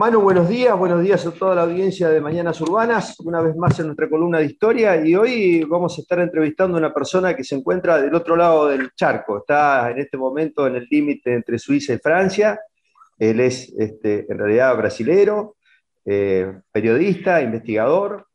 Manu, buenos días, buenos días a toda la audiencia de Mañanas Urbanas, una vez más en nuestra columna de historia. Y hoy vamos a estar entrevistando a una persona que se encuentra del otro lado del charco, está en este momento en el límite entre Suiza y Francia, él es este, en realidad brasilero, eh, periodista, investigador,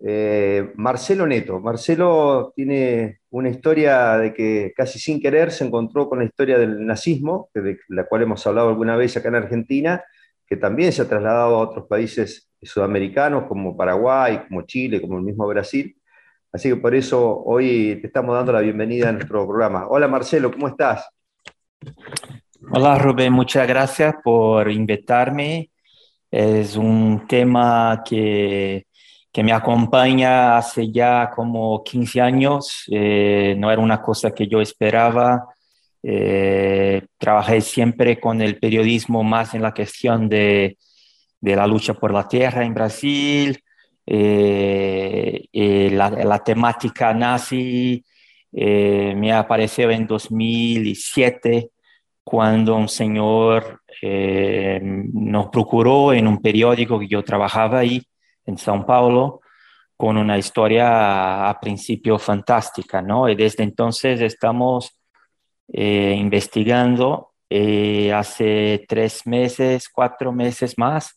eh, Marcelo Neto. Marcelo tiene una historia de que casi sin querer se encontró con la historia del nazismo, de la cual hemos hablado alguna vez acá en Argentina, que también se ha trasladado a otros países sudamericanos como Paraguay, como Chile, como el mismo Brasil. Así que por eso hoy te estamos dando la bienvenida a nuestro programa. Hola Marcelo, ¿cómo estás? Hola Rubén, muchas gracias por invitarme. Es un tema que, que me acompaña hace ya como 15 años. Eh, no era una cosa que yo esperaba. Eh, trabajé siempre con el periodismo más en la cuestión de, la lucha por la tierra en Brasil, eh, la, temática nazi eh, me apareció en 2007 cuando un señor nos procuró en un periódico que yo trabajaba ahí en São Paulo con una historia a principio fantástica, ¿no? Y desde entonces estamos eh, investigando. Eh, hace tres meses, cuatro meses más,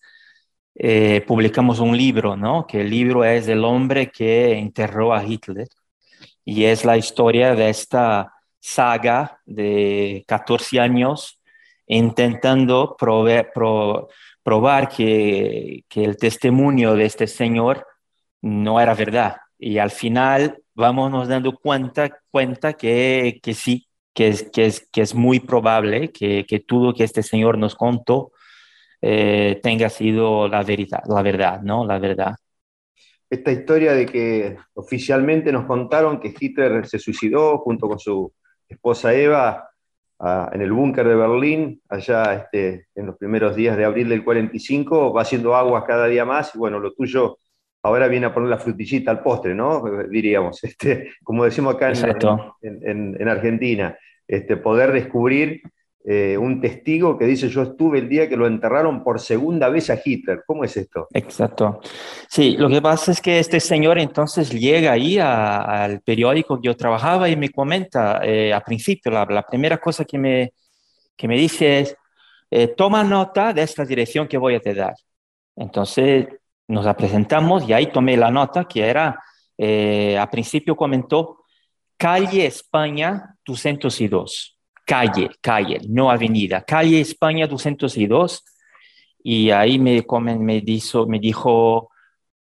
eh, publicamos un libro, ¿no? Que el libro es El hombre que enterró a Hitler y es la historia de esta saga de 14 años intentando probar que, el testimonio de este señor no era verdad. Y al final vamos nos dando cuenta, cuenta que sí, que es, que es, que es muy probable que, que todo que este señor nos contó eh, tenga sido la verdad, la verdad, ¿no? La verdad. Esta historia de que oficialmente nos contaron que Hitler se suicidó junto con su esposa Eva en el búnker de Berlín, allá este, en los primeros días de abril del 45, va haciendo agua cada día más y bueno, lo tuyo ahora viene a poner la frutillita al postre, ¿no? Diríamos, este, como decimos acá en, en, Argentina, este, poder descubrir eh, un testigo que dice yo estuve el día que lo enterraron por segunda vez a Hitler. ¿Cómo es esto? Exacto. Sí, lo que pasa es que este señor entonces llega ahí al periódico que yo trabajaba y me comenta eh, a principio, la, la, primera cosa que me, que me dice es, eh, toma nota de esta dirección que voy a te dar. Entonces nos presentamos y ahí tomé la nota que era, eh, a principio comentó, calle España 202, calle, calle, no avenida, calle España 202. Y ahí me, me, dijo, me dijo,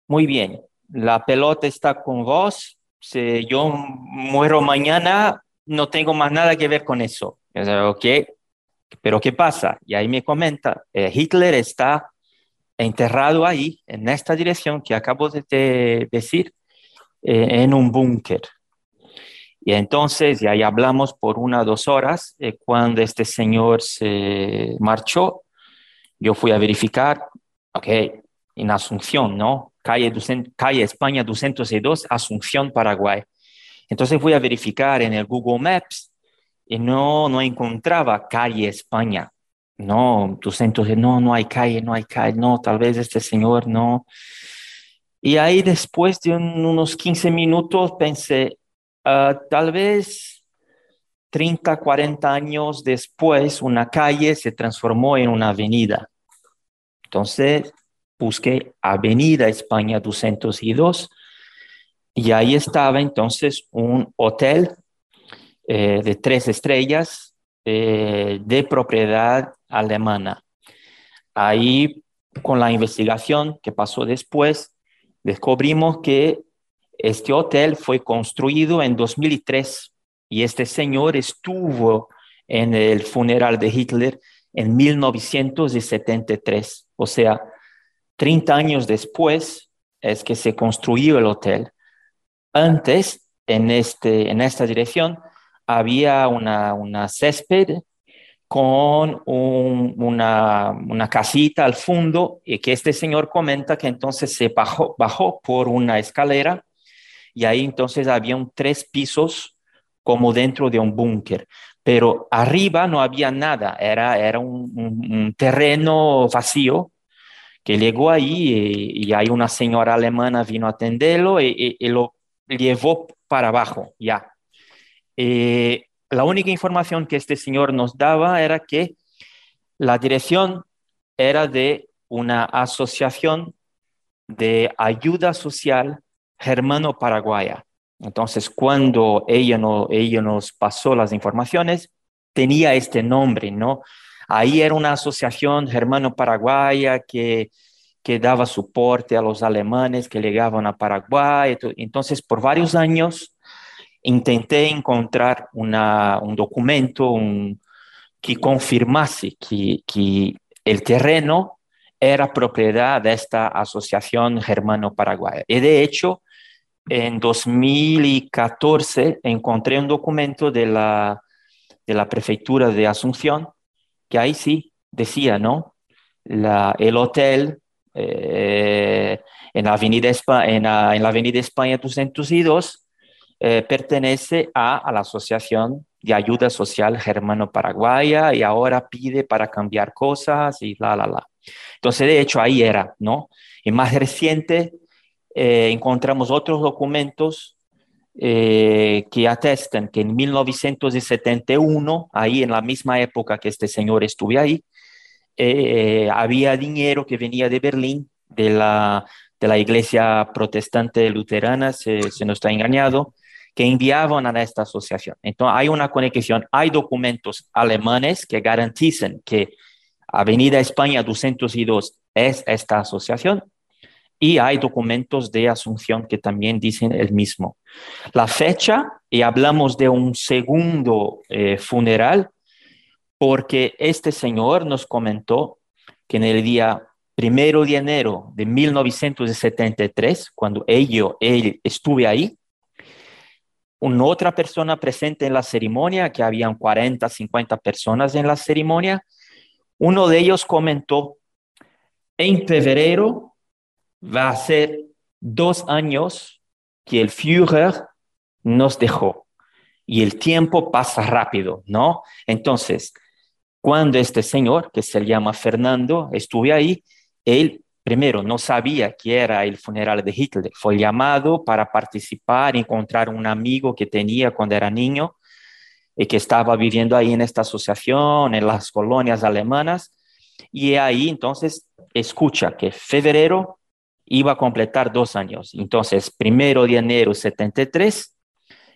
muy bien, la pelota está con vos, si yo muero mañana, no tengo más nada que ver con eso. ok, pero ¿qué pasa? Y ahí me comenta, eh, Hitler está enterrado ahí, en esta dirección que acabo de decir, eh, en un búnker. Y entonces, y ahí hablamos por una o dos horas, eh, cuando este señor se marchó, yo fui a verificar, ok, en Asunción, ¿no? Calle, calle España 202, Asunción, Paraguay. Entonces fui a verificar en el Google Maps y no, no encontraba calle España no, tu centro de, no, no hay calle, no hay calle, no, tal vez este señor no. Y ahí después de unos 15 minutos pensé, ah, tal vez 30, 40 años después una calle se transformó en una avenida. Entonces busqué Avenida España 202 y ahí estaba entonces un hotel eh, de tres estrellas eh, de propiedad alemana. Ahí, con la investigación que pasó después, descubrimos que este hotel fue construido en 2003 y este señor estuvo en el funeral de Hitler en 1973. O sea, 30 años después es que se construyó el hotel. Antes, en, este, en esta dirección, había una, una césped con una, casita al fondo y que este señor comenta que entonces se bajó, bajó por una escalera y ahí entonces había tres pisos como dentro de un búnker, pero arriba no había nada, era, era un, terreno vacío que llegó ahí y, hay una señora alemana vino a atenderlo y, lo llevó para abajo, ya. Eh, la única información que este señor nos daba era que la dirección era de una asociación de ayuda social germano-paraguaya. Entonces, cuando ella, no, ella nos pasó las informaciones, tenía este nombre, ¿no? Ahí era una asociación germano-paraguaya que, que daba soporte a los alemanes que llegaban a Paraguay. Entonces, por varios años intenté encontrar una, un documento que confirmase que, que el terreno era propiedad de esta asociación germano-paraguaya. Y de hecho, en 2014 encontré un documento de la, de la prefectura de Asunción que ahí sí decía, ¿no? La, el hotel eh, en, la Avenida España, en, la, en la Avenida España 202 eh, pertenece a, a, la Asociación de Ayuda Social Germano-Paraguaya y ahora pide para cambiar cosas y la, la, la. Entonces, de hecho, ahí era, ¿no? Y más reciente, eh, encontramos otros documentos eh, que atestan que en 1971, ahí en la misma época que este señor estuvo ahí, eh, había dinero que venía de Berlín, de la, de la iglesia protestante luterana, se nos está engañado, que enviaban a esta asociación. Entonces hay una conexión, hay documentos alemanes que garantizan que Avenida España 202 es esta asociación y hay documentos de Asunción que también dicen el mismo. La fecha, y hablamos de un segundo eh, funeral, porque este señor nos comentó que en el día primero de enero de 1973, cuando ello, él estuve ahí, una otra persona presente en la ceremonia, que habían 40, 50 personas en la ceremonia, uno de ellos comentó, en febrero va a ser dos años que el Führer nos dejó y el tiempo pasa rápido, ¿no? Entonces, cuando este señor, que se llama Fernando, estuve ahí, él primero no sabía que era el funeral de Hitler, fue llamado para participar, encontrar un amigo que tenía cuando era niño y que estaba viviendo ahí en esta asociación, en las colonias alemanas, y ahí entonces escucha que febrero iba a completar dos años. Entonces, primero de enero 73,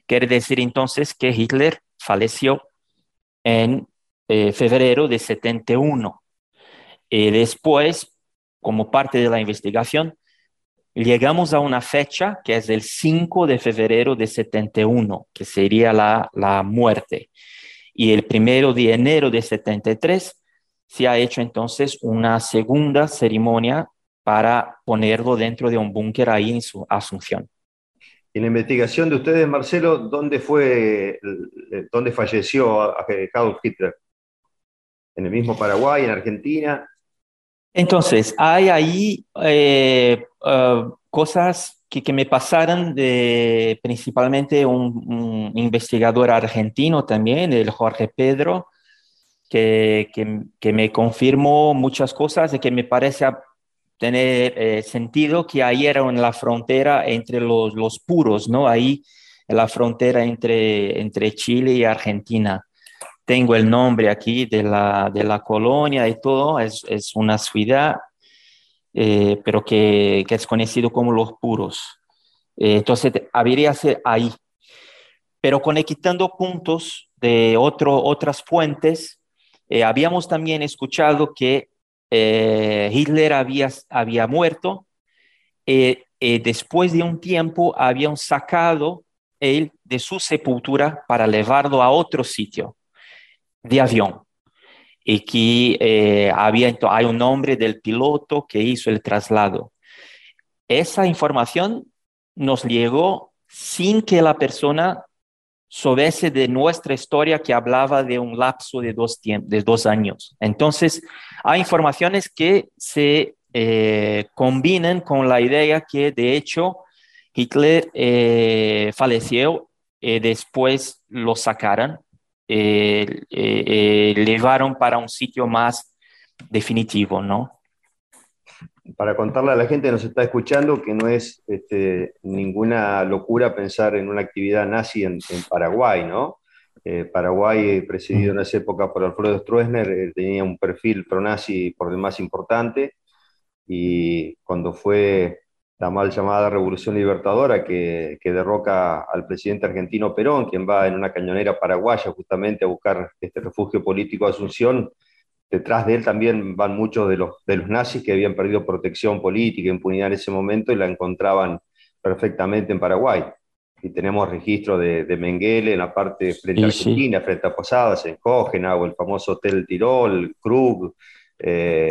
quiere decir entonces que Hitler falleció en eh, febrero de 71. Y después, como parte de la investigación, llegamos a una fecha que es el 5 de febrero de 71, que sería la, la muerte. Y el primero de enero de 73 se ha hecho entonces una segunda ceremonia para ponerlo dentro de un búnker ahí en su asunción. En la investigación de ustedes, Marcelo, ¿dónde fue, dónde falleció Adolf Hitler? ¿En el mismo Paraguay, en Argentina? Entonces, hay ahí eh, uh, cosas que, me pasaron de principalmente un, investigador argentino también, el Jorge Pedro, que, que, que me confirmó muchas cosas y que me parece tener eh, sentido que ahí era en la frontera entre los, los puros, ¿no? Ahí en la frontera entre, entre Chile y Argentina. Tengo el nombre aquí de la, de la colonia y todo, es, es una ciudad, eh, pero que, que, es conocido como los puros. Eh, entonces, habría ser ahí. Pero conectando puntos de otro, otras fuentes, habíamos también escuchado que eh, Hitler había, había muerto, eh, eh, después de un tiempo habían sacado él de su sepultura para llevarlo a otro sitio de avión. Y que había, hay un nombre del piloto que hizo el traslado. Esa información nos llegó sin que la persona sobre de nuestra historia que hablaba de un lapso de dos, de dos años. Entonces, hay informaciones que se eh, combinan con la idea que, de hecho, Hitler eh, falleció y después lo sacaron, eh, llevaron para un sitio más definitivo, ¿no? para contarle a la gente que nos está escuchando que no es este, ninguna locura pensar en una actividad nazi en, Paraguay, ¿no? Eh, Paraguay, presidido en esa época por Alfredo Stroessner, eh, tenía un perfil pro-nazi por demás importante, y cuando fue la mal llamada Revolución Libertadora que, que, derroca al presidente argentino Perón, quien va en una cañonera paraguaya justamente a buscar este refugio político de Asunción, detrás de él también van muchos de los, de los nazis que habían perdido protección política, impunidad en ese momento y la encontraban perfectamente en Paraguay. Y tenemos registro de, de Mengele en la parte frente a Argentina, frente a Posadas, en o el famoso Hotel Tirol, Krug, eh,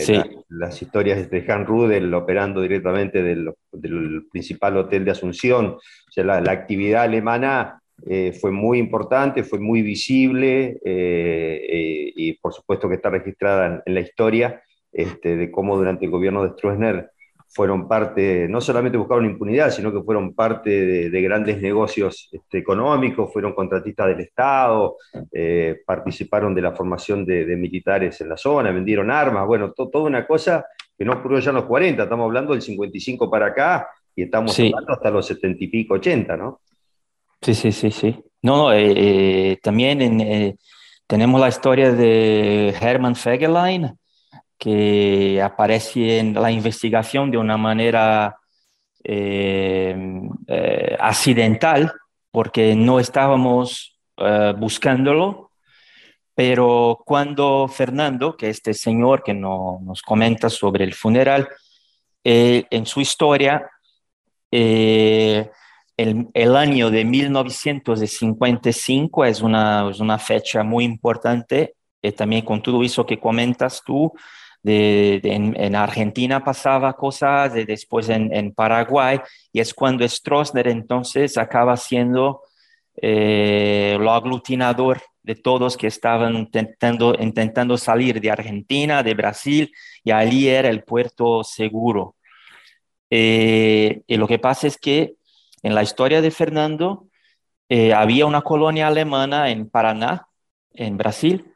las historias de Han Rudel operando directamente del, del, principal hotel de Asunción. O sea, la, la actividad alemana eh, fue muy importante, fue muy visible eh, eh, y por supuesto que está registrada en, la historia este, de cómo durante el gobierno de Stroessner fueron parte, no solamente buscaron impunidad, sino que fueron parte de, grandes negocios este, económicos, fueron contratistas del Estado, participaron de la formación de, militares en la zona, vendieron armas, bueno, toda una cosa que no ocurrió ya en los 40, estamos hablando del 55 para acá y estamos hablando hasta los 70 y pico, 80, ¿no? Sí, sí, sí, sí. No, eh, eh, también eh, tenemos la historia de Hermann Fegelein, que aparece en la investigación de una manera accidental, porque no estábamos buscándolo, pero cuando Fernando, que este señor que nos comenta sobre el funeral, en su historia, el, año de 1955 es una, es una fecha muy importante, eh, también con todo eso que comentas tú, en, Argentina pasaba cosas, de después en, Paraguay, y es cuando Stroessner entonces acaba siendo eh, lo aglutinador de todos que estaban intentando, intentando salir de Argentina, de Brasil, y allí era el puerto seguro. Eh, y lo que pasa es que en la historia de Fernando, había una colonia alemana en Paraná, en Brasil,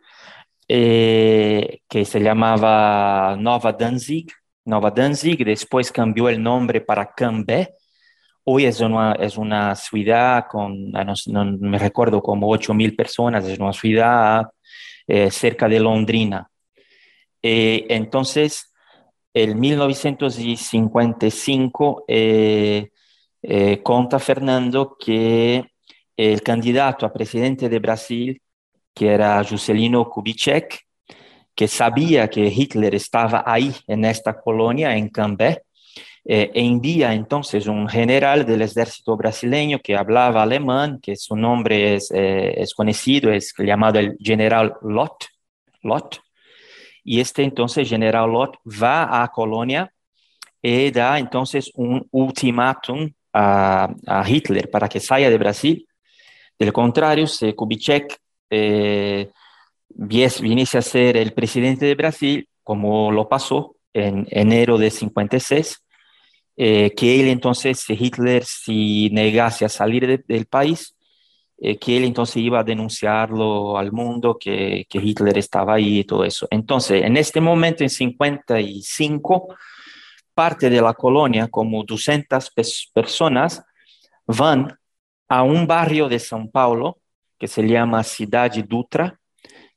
eh, que se llamaba Nova Danzig. Nova Danzig después cambió el nombre para Cambé. Hoy es una, es una ciudad con, ah, no, me recuerdo, como 8 mil personas, es una ciudad eh, cerca de Londrina. entonces, en 1955, eh, conta Fernando que el candidato a presidente de Brasil, que era Juscelino Kubitschek, que sabía que Hitler estaba ahí en esta colonia, en Cambé, eh, envía entonces un general del ejército brasileño que hablaba alemán, que su nombre es, eh, es conocido, es el general Lott, Lott, y este entonces general Lott va a Colonia y da entonces un ultimátum a, Hitler para que salga de Brasil. Del contrario, si Kubitschek eh, viniese a ser el presidente de Brasil, como lo pasó en enero de 56, eh, que él entonces, si Hitler si negase a salir del país, eh, que él entonces iba a denunciarlo al mundo, que, que, Hitler estaba ahí y todo eso. Entonces, en este momento, en 55, parte de la colonia, como 200 personas, van a un barrio de São Paulo que se llama Cidade Dutra,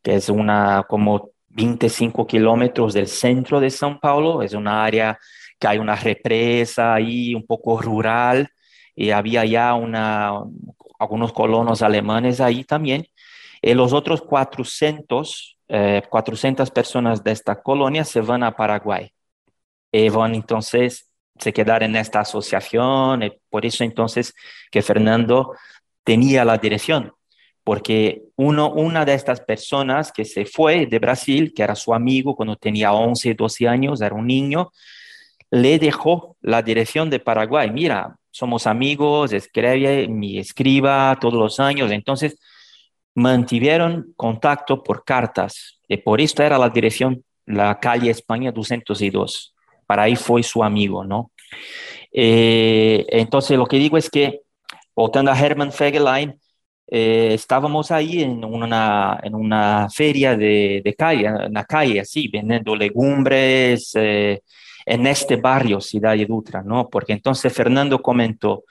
que es una como 25 kilómetros del centro de São Paulo, es una área que hay una represa ahí un poco rural y había ya una, algunos colonos alemanes ahí también. Y los otros 400, 400 eh, personas de esta colonia se van a Paraguay. Y van entonces se quedar en esta asociación, y por eso entonces que Fernando tenía la dirección, porque uno, una de estas personas que se fue de Brasil, que era su amigo cuando tenía 11, 12 años, era un niño, le dejó la dirección de Paraguay. Mira, somos amigos, escribe, mi escriba todos los años. Entonces, mantuvieron contacto por cartas. Y por esto era la dirección, la calle España 202 para ahí fue su amigo, ¿no? Eh, entonces, lo que digo es que, voltando a Hermann Fegelein, eh, estábamos ahí en una, en una feria de, de, calle, en la calle, así, vendiendo legumbres, eh, en este barrio, Ciudad de Dutra, ¿no? Porque entonces Fernando comentó,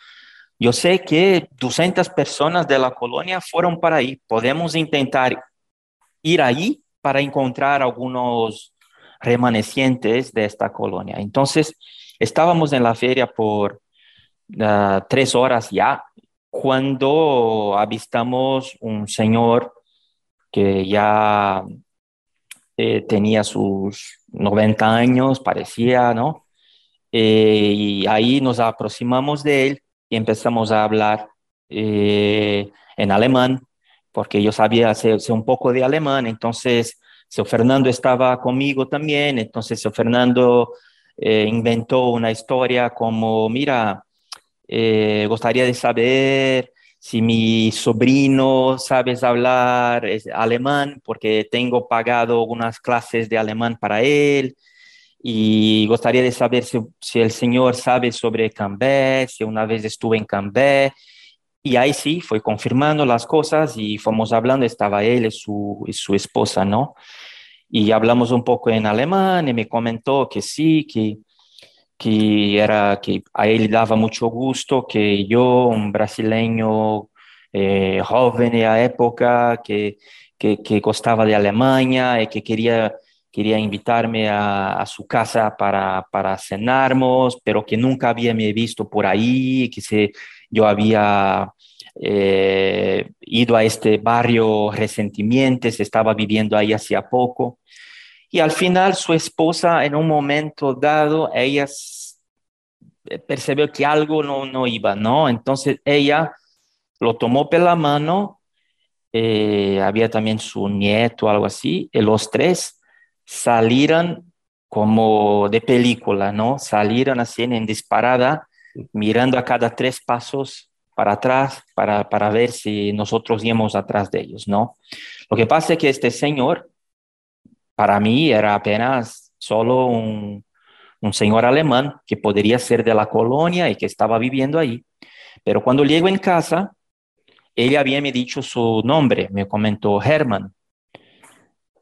yo sé que 200 personas de la colonia fueron para ahí, podemos intentar ir ahí para encontrar algunos remanecientes de esta colonia. Entonces, estábamos en la feria por uh, tres horas ya, cuando avistamos un señor que ya eh, tenía sus 90 años, parecía, ¿no? Eh, y ahí nos aproximamos de él y empezamos a hablar eh, en alemán, porque yo sabía hacer, un poco de alemán, entonces Seo Fernando estaba conmigo también, entonces Seo Fernando inventó una historia como, mira, gustaría de saber si mi sobrino sabe hablar alemán, porque tengo pagado unas clases de alemán para él, y gustaría de saber si, el señor sabe sobre Cambé, si una vez estuve en Cambé, y ahí sí, fue confirmando las cosas y fuimos hablando, estaba él y su, y su esposa, ¿no? Y hablamos un poco en alemán y me comentó que sí, que que era que a él daba mucho gusto que yo, un brasileño eh, joven la época, que, que, que, costaba de Alemania y que quería, quería invitarme a, a su casa para, para cenarmos, pero que nunca había me visto por ahí, que se, yo había eh, ido a este barrio Resentimientos, estaba viviendo ahí hacía poco. Y al final su esposa, en un momento dado, ella percibió que algo no, no iba, ¿no? Entonces ella lo tomó por la mano, eh, había también su nieto, algo así, y los tres salieron como de película, ¿no? Salieron así en disparada, mirando a cada tres pasos para atrás para, para ver si nosotros íbamos atrás de ellos, ¿no? Lo que pasa es que este señor para mí era apenas solo un, un señor alemán que podría ser de la colonia y que estaba viviendo ahí. Pero cuando llego en casa, ella había me dicho su nombre, me comentó Hermann.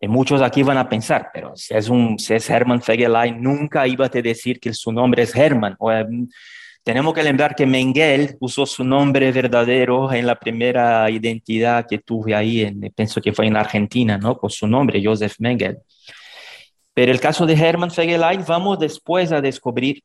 Y muchos aquí van a pensar, pero si es, un, si es Hermann Fegelein, nunca iba a decir que su nombre es Hermann. Em, tenemos que lembrar que Mengel usó su nombre verdadero en la primera identidad que tuve ahí, en, pienso que fue en Argentina, ¿no? Con su nombre, Joseph Mengel. Pero el caso de Hermann Fegelein, vamos después a descubrir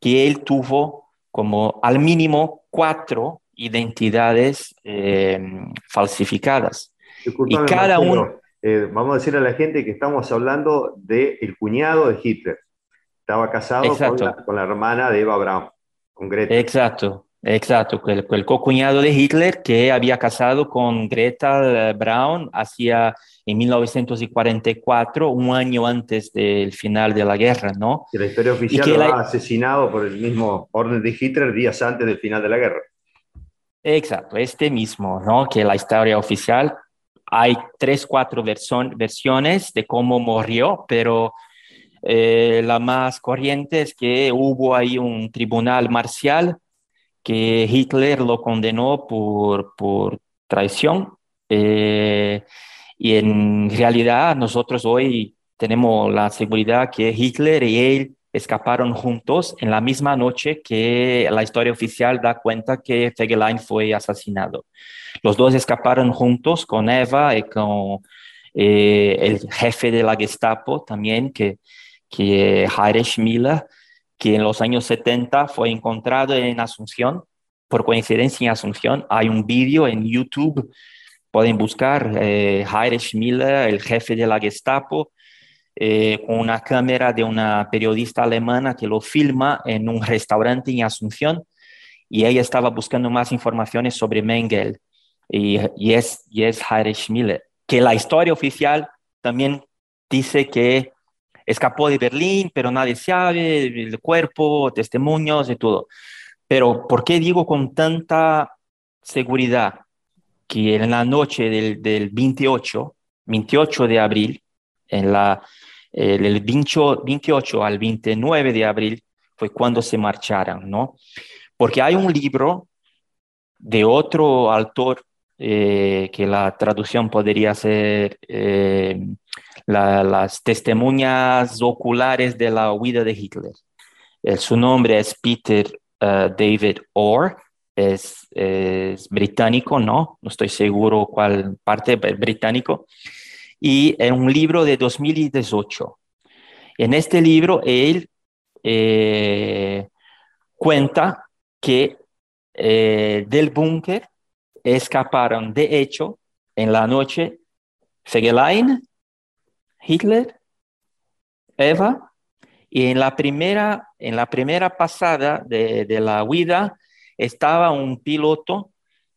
que él tuvo como al mínimo cuatro identidades eh, falsificadas. y cada uno... Eh, vamos a decir a la gente que estamos hablando del el cuñado de Hitler. Estaba casado con la, con la, hermana de Eva Braun. Exacto, exacto. El, el co-cuñado de Hitler que había casado con Greta Braun hacia en 1944, un año antes del final de la guerra, ¿no? Y la historia oficial que lo ha asesinado por el mismo orden de Hitler días antes del final de la guerra. Exacto, este mismo, ¿no? Que la historia oficial, hay tres, cuatro versiones de cómo murió, pero eh, la más corriente es que hubo ahí un tribunal marcial que Hitler lo condenó por, por traición. Eh, y en realidad nosotros hoy tenemos la seguridad que Hitler y él escaparon juntos en la misma noche que la historia oficial da cuenta que Fegelein fue asesinado. Los dos escaparon juntos con Eva y con eh, el jefe de la Gestapo también, que que Heinrich Miller, que en los años 70 fue encontrado en Asunción, por coincidencia en Asunción. Hay un vídeo en YouTube, pueden buscar eh, Miller, el jefe de la Gestapo, eh, con una cámara de una periodista alemana que lo filma en un restaurante en Asunción y ella estaba buscando más informaciones sobre Mengel y, y, es, y es Heinrich Miller, que la historia oficial también dice que escapó de Berlín, pero nadie sabe, el cuerpo, testimonios y todo. Pero ¿por qué digo con tanta seguridad que en la noche del, del 28, 28 de abril, en la, el 28 al 29 de abril fue cuando se marcharon, ¿no? Porque hay un libro de otro autor eh, que la traducción podría ser eh, las testimonias oculares de la huida de Hitler. su nombre es Peter uh, David Orr, es, británico, ¿no? No estoy seguro cuál parte británico. Y en un libro de 2018. En este libro, él eh, cuenta que eh, del búnker escaparon, de hecho, en la noche, Fegelein, Hitler, Eva, y en la primera, en la primera pasada de, de la huida estaba un piloto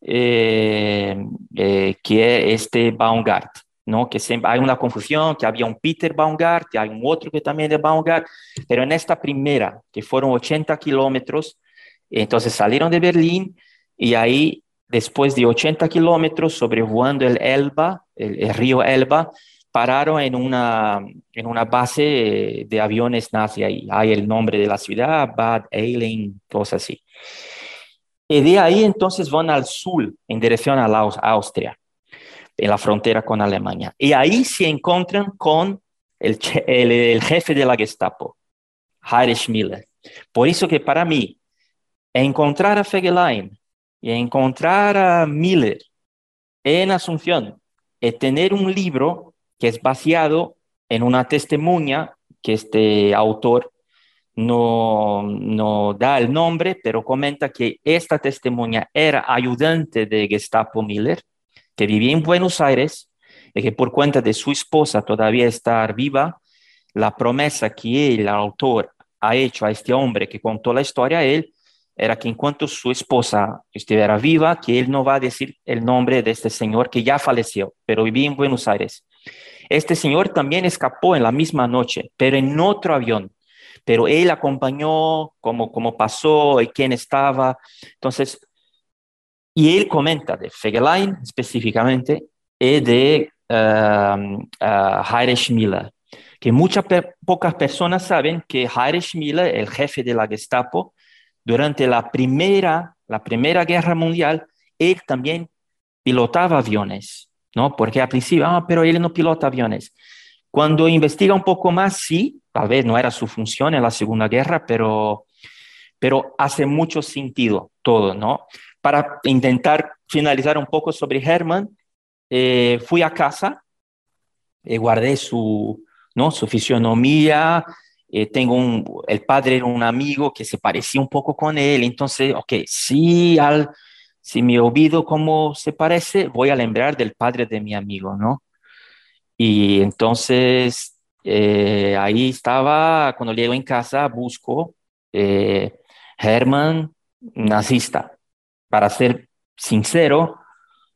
eh, eh, que es este Baumgart, ¿no? Que siempre hay una confusión, que había un Peter Baumgart, y hay un otro que también es Baumgart, pero en esta primera, que fueron 80 kilómetros, entonces salieron de Berlín y ahí, después de 80 kilómetros, sobrevolando el Elba, el, río Elba, pararon en una, en una base de aviones nazi ahí. Hay el nombre de la ciudad, Bad Eilen, cosas así. Y de ahí entonces van al sur, en dirección a la Austria, en la frontera con Alemania. Y ahí se encuentran con el, el, jefe de la Gestapo, Heinrich Miller. Por eso que para mí, encontrar a Fegelein y encontrar a Miller en Asunción y tener un libro que es basado en una testimonia que este autor no, no da el nombre, pero comenta que esta testimonia era ayudante de Gestapo Miller, que vivía en Buenos Aires y que por cuenta de su esposa todavía estar viva, la promesa que el autor ha hecho a este hombre que contó la historia a él era que en cuanto su esposa estuviera viva, que él no va a decir el nombre de este señor que ya falleció, pero vivía en Buenos Aires. Este señor también escapó en la misma noche, pero en otro avión. Pero él acompañó cómo, cómo pasó y quién estaba. Entonces, y él comenta de Fegelein específicamente y de uh, Heinrich Miller, que muchas pocas personas saben que Heinrich Miller, el jefe de la Gestapo, durante la primera, la primera guerra mundial, él también pilotaba aviones, ¿no? Porque al principio, ah, pero él no pilota aviones. Cuando investiga un poco más, sí, tal vez no era su función en la Segunda Guerra, pero, pero hace mucho sentido todo, ¿no? Para intentar finalizar un poco sobre Herman, eh, fui a casa, y guardé su, ¿no? su fisionomía, eh, tengo un, el padre era un amigo que se parecía un poco con él, entonces, ok, si, al, si me olvido cómo se parece, voy a lembrar del padre de mi amigo, ¿no? Y entonces, eh, ahí estaba, cuando llego en casa, busco eh, Herman nazista. Para ser sincero,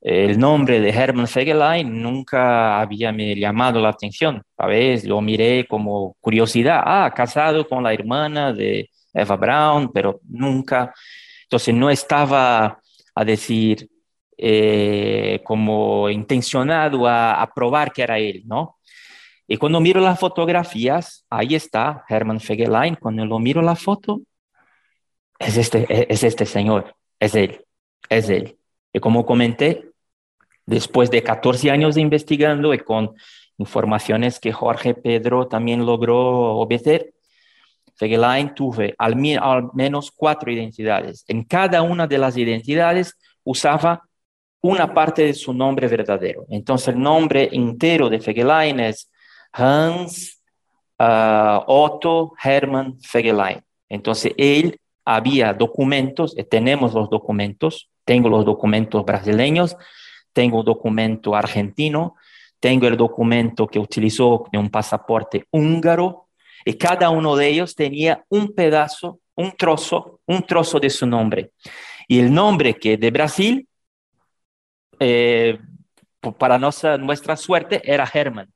el nombre de Hermann Fegelein nunca había me llamado la atención. A veces lo miré como curiosidad, ah, casado con la hermana de Eva Braun, pero nunca. Entonces no estaba a decir eh, como intencionado a, a, probar que era él, ¿no? Y cuando miro las fotografías, ahí está Hermann Fegelein. Cuando lo miro la foto, es este, es este señor, es él, es él. Y como comenté, Después de 14 años de investigando y con informaciones que Jorge Pedro también logró obedecer, Fegelein tuve al, menos cuatro identidades. En cada una de las identidades usaba una parte de su nombre verdadero. Entonces el nombre entero de Fegelein es Hans uh, Otto Hermann Fegelein. Entonces él había documentos, tenemos los documentos, tengo los documentos brasileños, tengo un documento argentino, tengo el documento que utilizó de un pasaporte húngaro, y cada uno de ellos tenía un pedazo, un trozo, un trozo de su nombre. Y el nombre que de Brasil, eh, para nuestra, nuestra suerte, era Herman.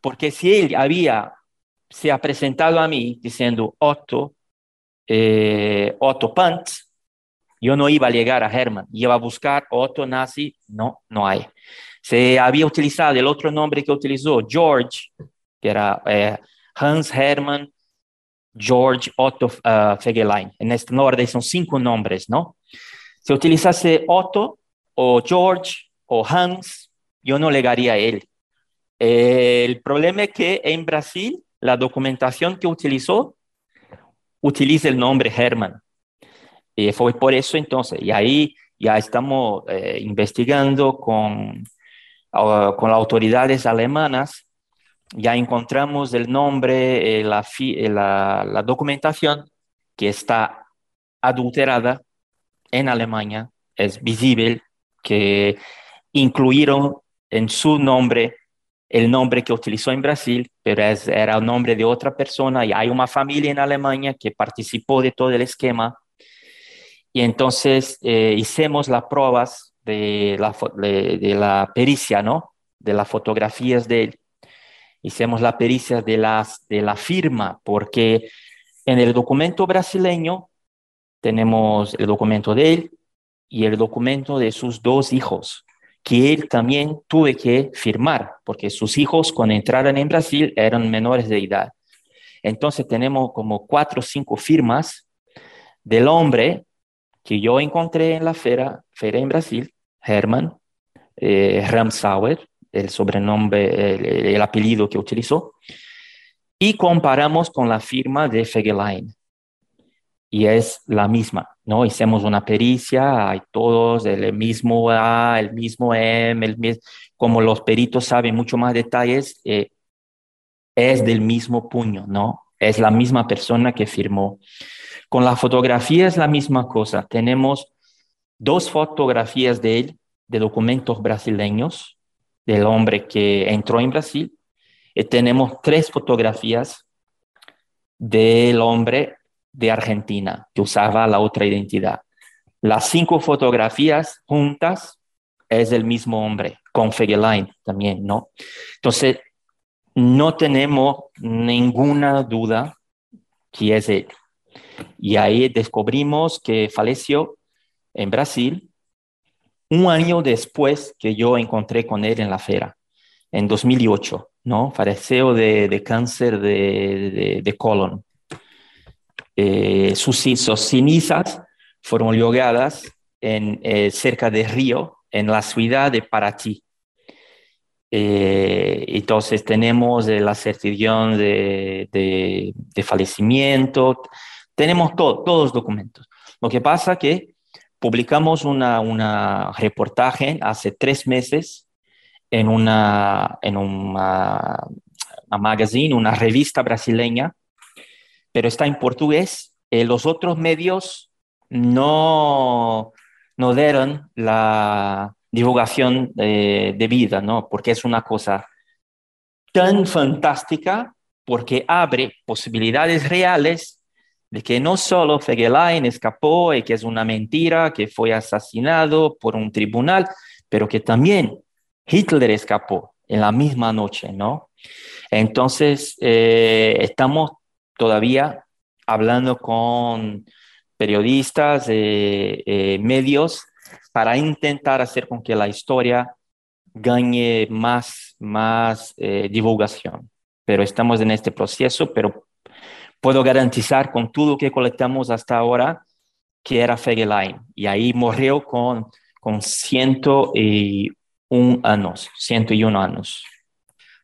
Porque si él había, se ha presentado a mí diciendo Otto, eh, Otto Pantz, yo no iba a llegar a Herman, iba a buscar otro nazi, no, no hay. Se había utilizado el otro nombre que utilizó, George, que era eh, Hans Hermann George Otto uh, Fegelein. En este orden son cinco nombres, ¿no? Si utilizase Otto o George o Hans, yo no llegaría a él. el problema es que en Brasil la documentación que utilizó utiliza el nombre Herman. Y fue por eso entonces, y ahí ya estamos eh, investigando con, uh, con las autoridades alemanas, ya encontramos el nombre, eh, la, eh, la, la documentación que está adulterada en Alemania, es visible que incluyeron en su nombre el nombre que utilizó en Brasil, pero es, era el nombre de otra persona y hay una familia en Alemania que participó de todo el esquema. Y entonces eh, hicimos las pruebas de la, de, de, la pericia, ¿no? De las fotografías de él. Hicimos la pericia de, las, de la firma, porque en el documento brasileño tenemos el documento de él y el documento de sus dos hijos que él también tuve que firmar, porque sus hijos cuando entraron en Brasil eran menores de edad. Entonces tenemos como cuatro o cinco firmas del hombre que yo encontré en la feria, feria en Brasil, Herman eh, Ramsauer, el sobrenombre, el, el, apellido que utilizó, y comparamos con la firma de Fegelein y es la misma, ¿no? Hicimos una pericia, hay todos el mismo A, el mismo M, el mismo, como los peritos saben mucho más detalles, eh, es del mismo puño, ¿no? Es la misma persona que firmó. Con la fotografía es la misma cosa. Tenemos dos fotografías de él, de documentos brasileños, del hombre que entró en Brasil, y tenemos tres fotografías del hombre de Argentina, que usaba la otra identidad. Las cinco fotografías juntas es el mismo hombre, con Fegelein también, ¿no? Entonces, no tenemos ninguna duda que es él. Y ahí descubrimos que falleció en Brasil un año después que yo encontré con él en la feria, en 2008, ¿no? Falleció de, cáncer de, colon. Eh, sus, sus, cenizas fueron llegadas en, eh, cerca de Río, en la ciudad de Paraty. Eh, entonces tenemos la certificación de, fallecimiento, tenemos todo, todos los documentos. Lo que pasa que publicamos una, una reportaje hace tres meses en una, en una, magazine, una revista brasileña, pero está en portugués. Eh, los otros medios no, no dieron la divulgación eh, de ¿no? Porque es una cosa tan fantástica, porque abre posibilidades reales de que no solo Fegelein escapó y que es una mentira, que fue asesinado por un tribunal, pero que también Hitler escapó en la misma noche, ¿no? Entonces, eh, estamos todavía hablando con periodistas, eh, eh, medios, para intentar hacer con que la historia gane más, más eh, divulgación. Pero estamos en este proceso, pero puedo garantizar con todo lo que colectamos hasta ahora que era Fegelein. Y ahí murió con, con 101 años, 101 años.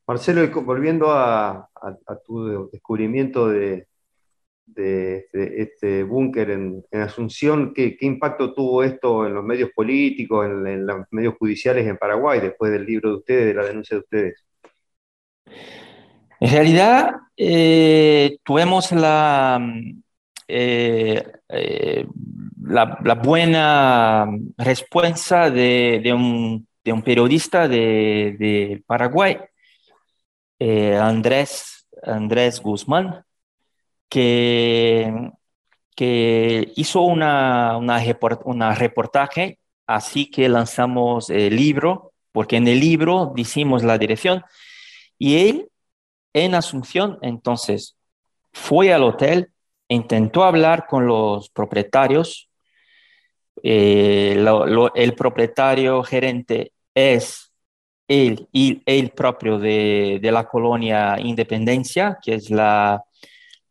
Marcelo, volviendo a, a, a tu descubrimiento de, de, de este búnker en, en, Asunción, ¿qué, ¿qué, impacto tuvo esto en los medios políticos, en, en, los medios judiciales en Paraguay, después del libro de ustedes, de la denuncia de ustedes? En realidad, eh, tuvimos la, eh, eh, la, la, buena respuesta de, de, un, de un, periodista de, de Paraguay eh, Andrés, Andrés Guzmán, que, que hizo una, una, report, una reportaje, así que lanzamos el libro, porque en el libro decimos la dirección, y él en Asunción, entonces, fue al hotel, intentó hablar con los propietarios, eh, el propietario gerente es él y él propio de, la colonia Independencia, que es la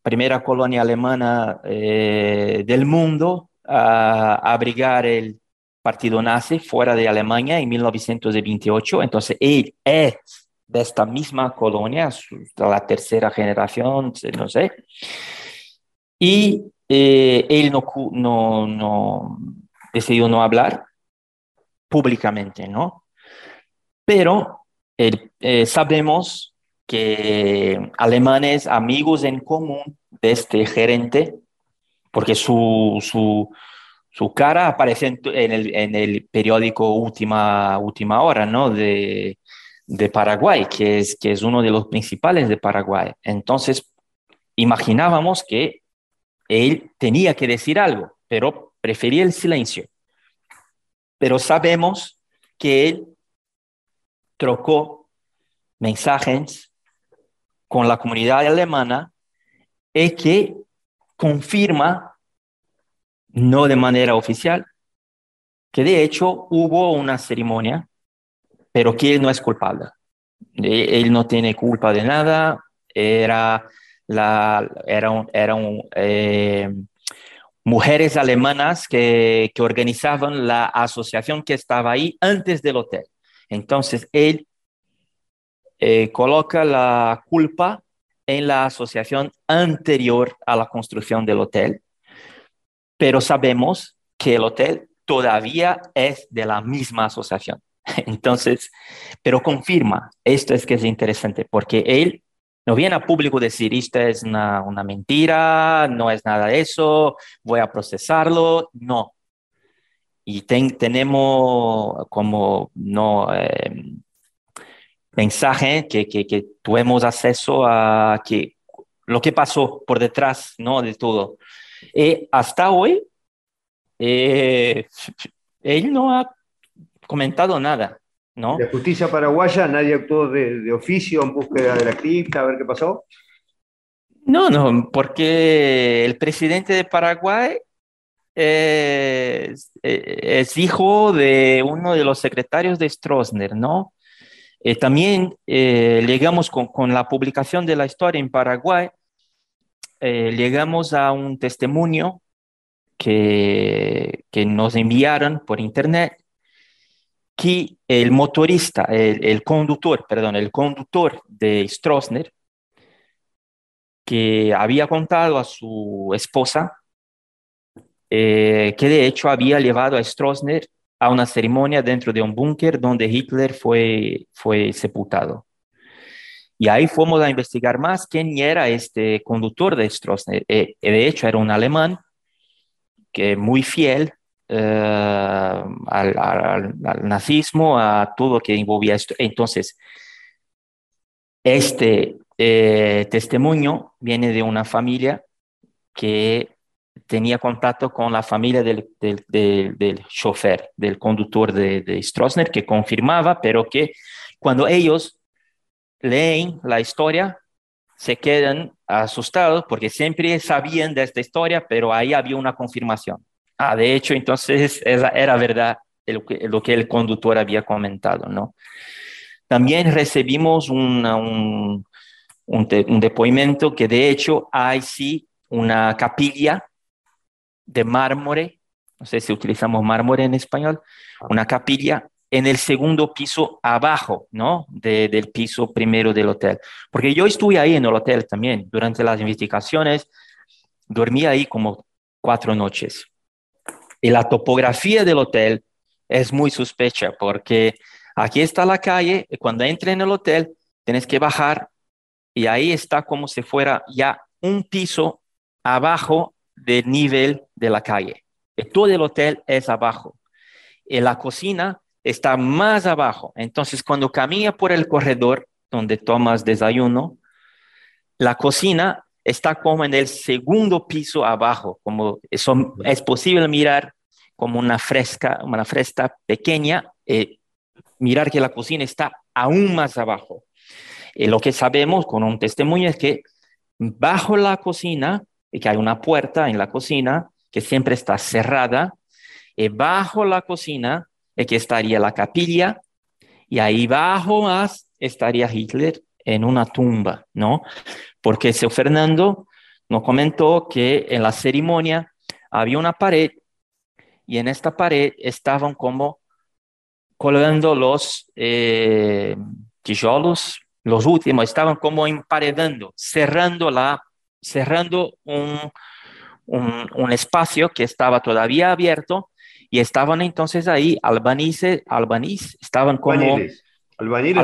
primera colonia alemana eh, del mundo a, abrigar el partido nazi fuera de Alemania en 1928. Entonces, él es de esta misma colonia, de la tercera generación, no sé. Y eh, él no, no, no, decidió no hablar públicamente, ¿no? Pero eh, sabemos que alemanes, amigos en común de este gerente, porque su, su, su cara aparece en, el, en, el, periódico Última, Última Hora, ¿no? De, de Paraguay, que es, que es uno de los principales de Paraguay. Entonces, imaginábamos que él tenía que decir algo, pero prefería el silencio. Pero sabemos que él trocó mensajes con la comunidad alemana y que confirma, no de manera oficial, que de hecho hubo una ceremonia pero que él no es culpable. Él no tiene culpa de nada, era, la, era, eh, mujeres alemanas que, que, organizaban la asociación que estaba ahí antes del hotel. Entonces, él eh, coloca la culpa en la asociación anterior a la construcción del hotel, pero sabemos que el hotel todavía es de la misma asociación. Entonces, pero confirma, esto es que es interesante, porque él no viene a público decir, esto es una, una mentira, no es nada de eso, voy a procesarlo, no. Y tenemos como no eh, mensaje que, que, que, tuvimos acceso a que lo que pasó por detrás ¿no? de todo. Y hasta hoy, eh, él no ha comentado nada, ¿no? ¿La justicia paraguaya nadie actuó de, oficio en búsqueda de la cripta, a ver qué pasó? No, no, porque el presidente de Paraguay es, hijo de uno de los secretarios de Stroessner, ¿no? Eh, también eh, llegamos con, con, la publicación de la historia en Paraguay, eh, llegamos a un testimonio que, que nos enviaron por internet que el motorista, el, conductor, perdón, el conductor de Stroessner, que había contado a su esposa eh, que de hecho había llevado a Stroessner a una ceremonia dentro de un búnker donde Hitler fue, fue sepultado. Y ahí fuimos a investigar más quién era este conductor de Stroessner. Eh, de hecho, era un alemán que muy fiel eh, al, nazismo, a todo que envolvía esto. Entonces, este eh, testimonio viene de una familia que tenía contacto con la familia del, del, del, chofer, del conductor de, de Stroessner, que confirmaba, pero que cuando ellos leen la historia, se quedan asustados porque siempre sabían de esta historia, pero ahí había una confirmación. Ah, de hecho, entonces era verdad lo que, el conductor había comentado, ¿no? También recibimos un, un, un, depoimento que de hecho hay sí una capilla de mármore, no sé si utilizamos mármore en español, una capilla en el segundo piso abajo, ¿no? De, del piso primero del hotel. Porque yo estuve ahí en el hotel también durante las investigaciones, dormí ahí como cuatro noches. Y la topografía del hotel es muy sospecha porque aquí está la calle y cuando entres en el hotel tienes que bajar y ahí está como si fuera ya un piso abajo del nivel de la calle. Y todo el hotel es abajo. Y la cocina está más abajo. Entonces, cuando camina por el corredor donde tomas desayuno, la cocina está como en el segundo piso abajo, como es posible mirar como una fresca, una fresca pequeña, eh, mirar que la cocina está aún más abajo. Y lo que sabemos con un testimonio es que bajo la cocina, y que hay una puerta en la cocina que siempre está cerrada, y bajo la cocina es que estaría la capilla, y ahí bajo más estaría Hitler en una tumba, ¿no? Porque Seo Fernando nos comentó que en la ceremonia había una pared y en esta pared estaban como colgando los, eh, tijolos, los últimos, estaban como emparedando, cerrando, la, cerrando un, un, espacio que estaba todavía abierto y estaban entonces ahí albanices, albaníes, estaban como... Albaniles,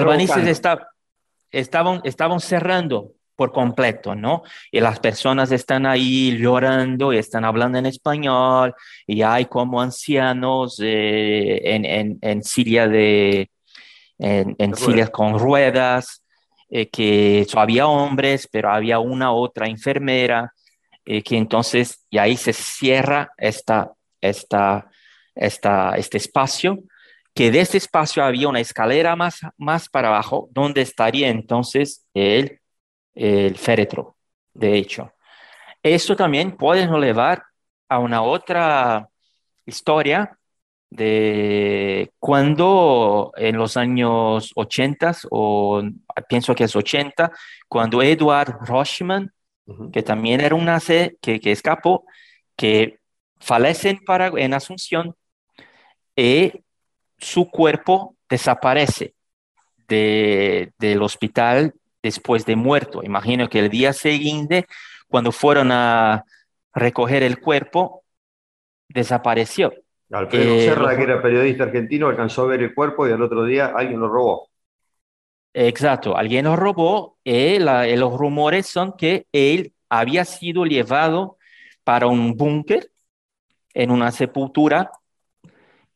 estaban, estaban cerrando por completo, ¿no? Y las personas están ahí llorando y están hablando en español y hay como ancianos eh, en, en, en, Siria de, en, en Siria con ruedas, eh, que había hombres, pero había una otra enfermera, eh, que entonces, y ahí se cierra esta, esta, esta, este espacio que de ese espacio había una escalera más, más para abajo, donde estaría entonces el, el féretro, de hecho. Esto también puede nos llevar a una otra historia de cuando en los años 80 o pienso que es 80, cuando Edward Rochman, que también era un nace que, que escapó, que fallece en, en Asunción, y su cuerpo desaparece del hospital después de muerto. Imagino que el día siguiente, cuando fueron a recoger el cuerpo, desapareció. Alfredo eh, Serra, que era periodista argentino, alcanzó a ver el cuerpo y al otro día alguien lo robó. Exacto, alguien lo robó y eh, los rumores son que él había sido llevado para un búnker en una sepultura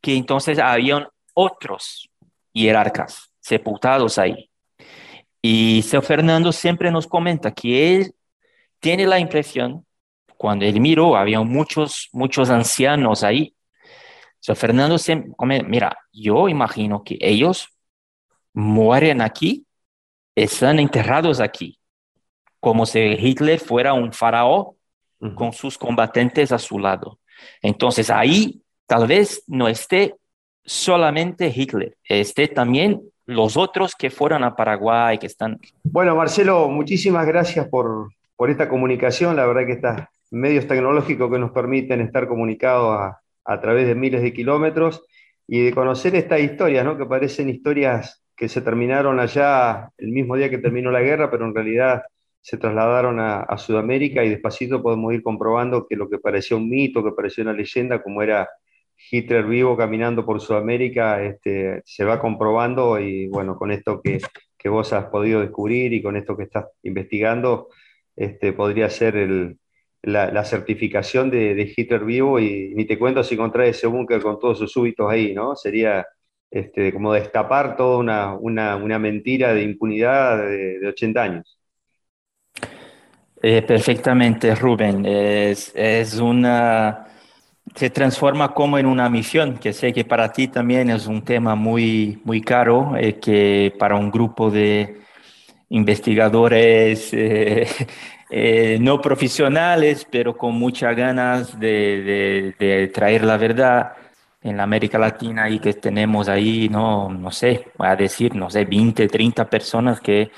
que entonces habían otros jerarcas sepultados ahí. Y Seo Fernando siempre nos comenta que él tiene la impresión, cuando él miró, había muchos, muchos ancianos ahí. Fernando siempre comenta, mira, yo imagino que ellos mueren aquí, están enterrados aquí, como si Hitler fuera un faraón con sus combatientes a su lado. Entonces ahí tal vez no esté solamente Hitler, esté también los otros que fueron a Paraguay, que están... Bueno, Marcelo, muchísimas gracias por, por esta comunicación. La verdad que estos medios tecnológicos que nos permiten estar comunicados a, a través de miles de kilómetros y de conocer estas historias, ¿no? que parecen historias que se terminaron allá el mismo día que terminó la guerra, pero en realidad se trasladaron a, a Sudamérica y despacito podemos ir comprobando que lo que parecía un mito, que parecía una leyenda, como era Hitler vivo caminando por Sudamérica este, se va comprobando y bueno, con esto que, que, vos has podido descubrir y con esto que estás investigando, este, podría ser el, la, certificación de, de, Hitler vivo y ni te cuento si contrae ese búnker con todos sus súbitos ahí, ¿no? Sería este, como destapar toda una, una, una mentira de impunidad de, de 80 años. Eh, perfectamente, Rubén. Es, es una se transforma como en una misión, que sé que para ti también es un tema muy, muy caro, eh, que para un grupo de investigadores eh, eh, no profesionales, pero con muchas ganas de, de, traer la verdad en la América Latina y que tenemos ahí, no, no sé, voy a decir, no sé, 20, 30 personas que,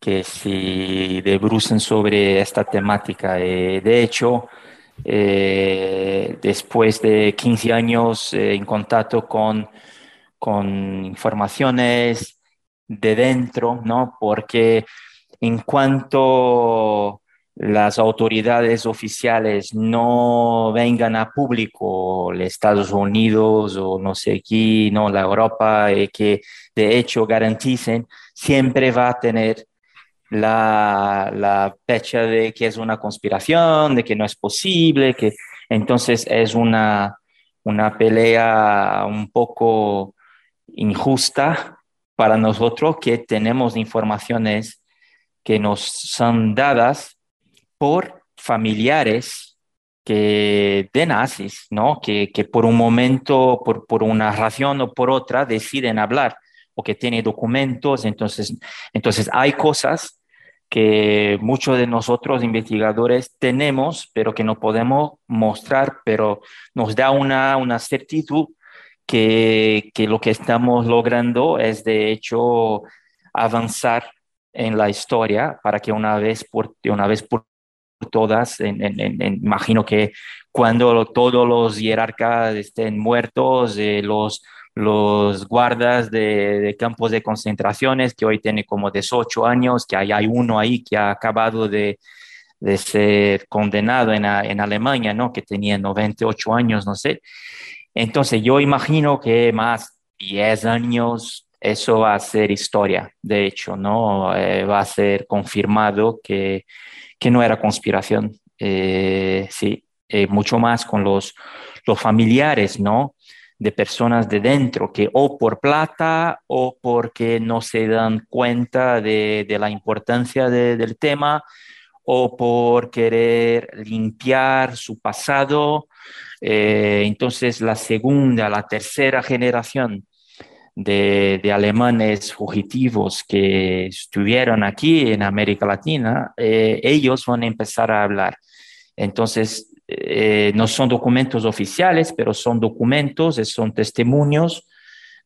que se debrucen sobre esta temática. de hecho, eh, después de 15 años eh, en contacto con, con informaciones de dentro, ¿no? Porque en cuanto las autoridades oficiales no vengan a público, los Estados Unidos o no sé aquí, no la Europa, eh, que de hecho garanticen, siempre va a tener la, la fecha de que es una conspiración, de que no es posible, que entonces es una, una pelea un poco injusta para nosotros que tenemos informaciones que nos son dadas por familiares que de nazis, ¿no? Que, que por un momento, por, por, una razón o por otra, deciden hablar o que tiene documentos. Entonces, entonces hay cosas que muchos de nosotros investigadores tenemos, pero que no podemos mostrar, pero nos da una, una certitud que, que lo que estamos logrando es de hecho avanzar en la historia para que una vez por, una vez por todas, imagino que cuando todos los jerarcas estén muertos, eh, los los guardas de, campos de concentraciones, que hoy tiene como 18 años, que hay, hay uno ahí que ha acabado de, de ser condenado en, en, Alemania, ¿no? Que tenía 98 años, no sé. Entonces yo imagino que más 10 años eso va a ser historia, de hecho, ¿no? Eh, va a ser confirmado que, que no era conspiración. Eh, sí, eh, mucho más con los, los familiares, ¿no? De personas de dentro que o por plata o porque no se dan cuenta de, de la importancia del tema o por querer limpiar su pasado. entonces la segunda, la tercera generación de, alemanes fugitivos que estuvieron aquí en América Latina, eh, ellos van a empezar a hablar. Entonces, eh, no son documentos oficiales, pero son documentos, son testimonios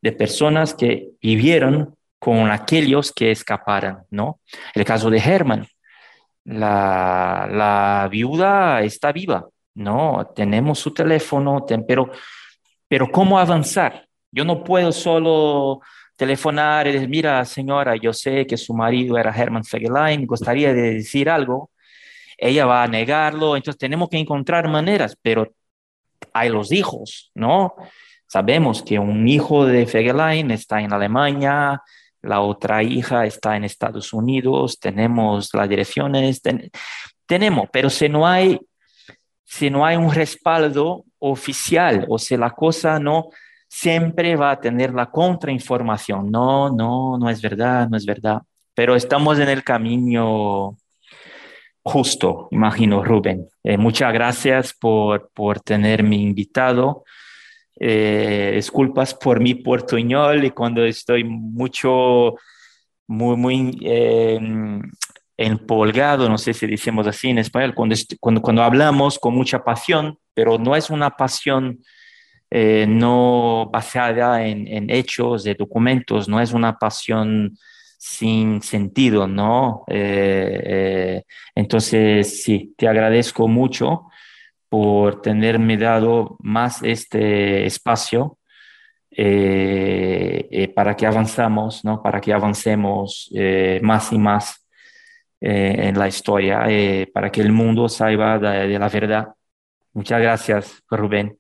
de personas que vivieron con aquellos que escaparon, ¿no? El caso de Herman, la, viuda está viva, ¿no? Tenemos su teléfono, pero, pero ¿cómo avanzar? Yo no puedo solo telefonar y decir, mira, señora, yo sé que su marido era Herman Fegelein, gustaría de decir algo. Ella va a negarlo, entonces tenemos que encontrar maneras, pero hay los hijos, ¿no? Sabemos que un hijo de Fegelein está en Alemania, la otra hija está en Estados Unidos, tenemos las direcciones, tenemos, pero si no hay si no hay un respaldo oficial o si la cosa no siempre va a tener la contrainformación. No, no, no es verdad, no es verdad. Pero estamos en el camino justo, imagino, Rubén. Eh, muchas gracias por, por tenerme invitado. Eh, disculpas por mi portuñol y cuando estoy mucho, muy, muy eh, empolgado, no sé si decimos así en español, cuando, cuando, cuando hablamos con mucha pasión, pero no es una pasión eh, no basada en, hechos, de documentos, no es una pasión sin sentido, ¿no? Eh, eh, entonces, sí, te agradezco mucho por tenerme dado más este espacio para que avanzamos, ¿no? Para que avancemos más y más en la historia, para que el mundo saiba de la verdad. Muchas gracias, Rubén.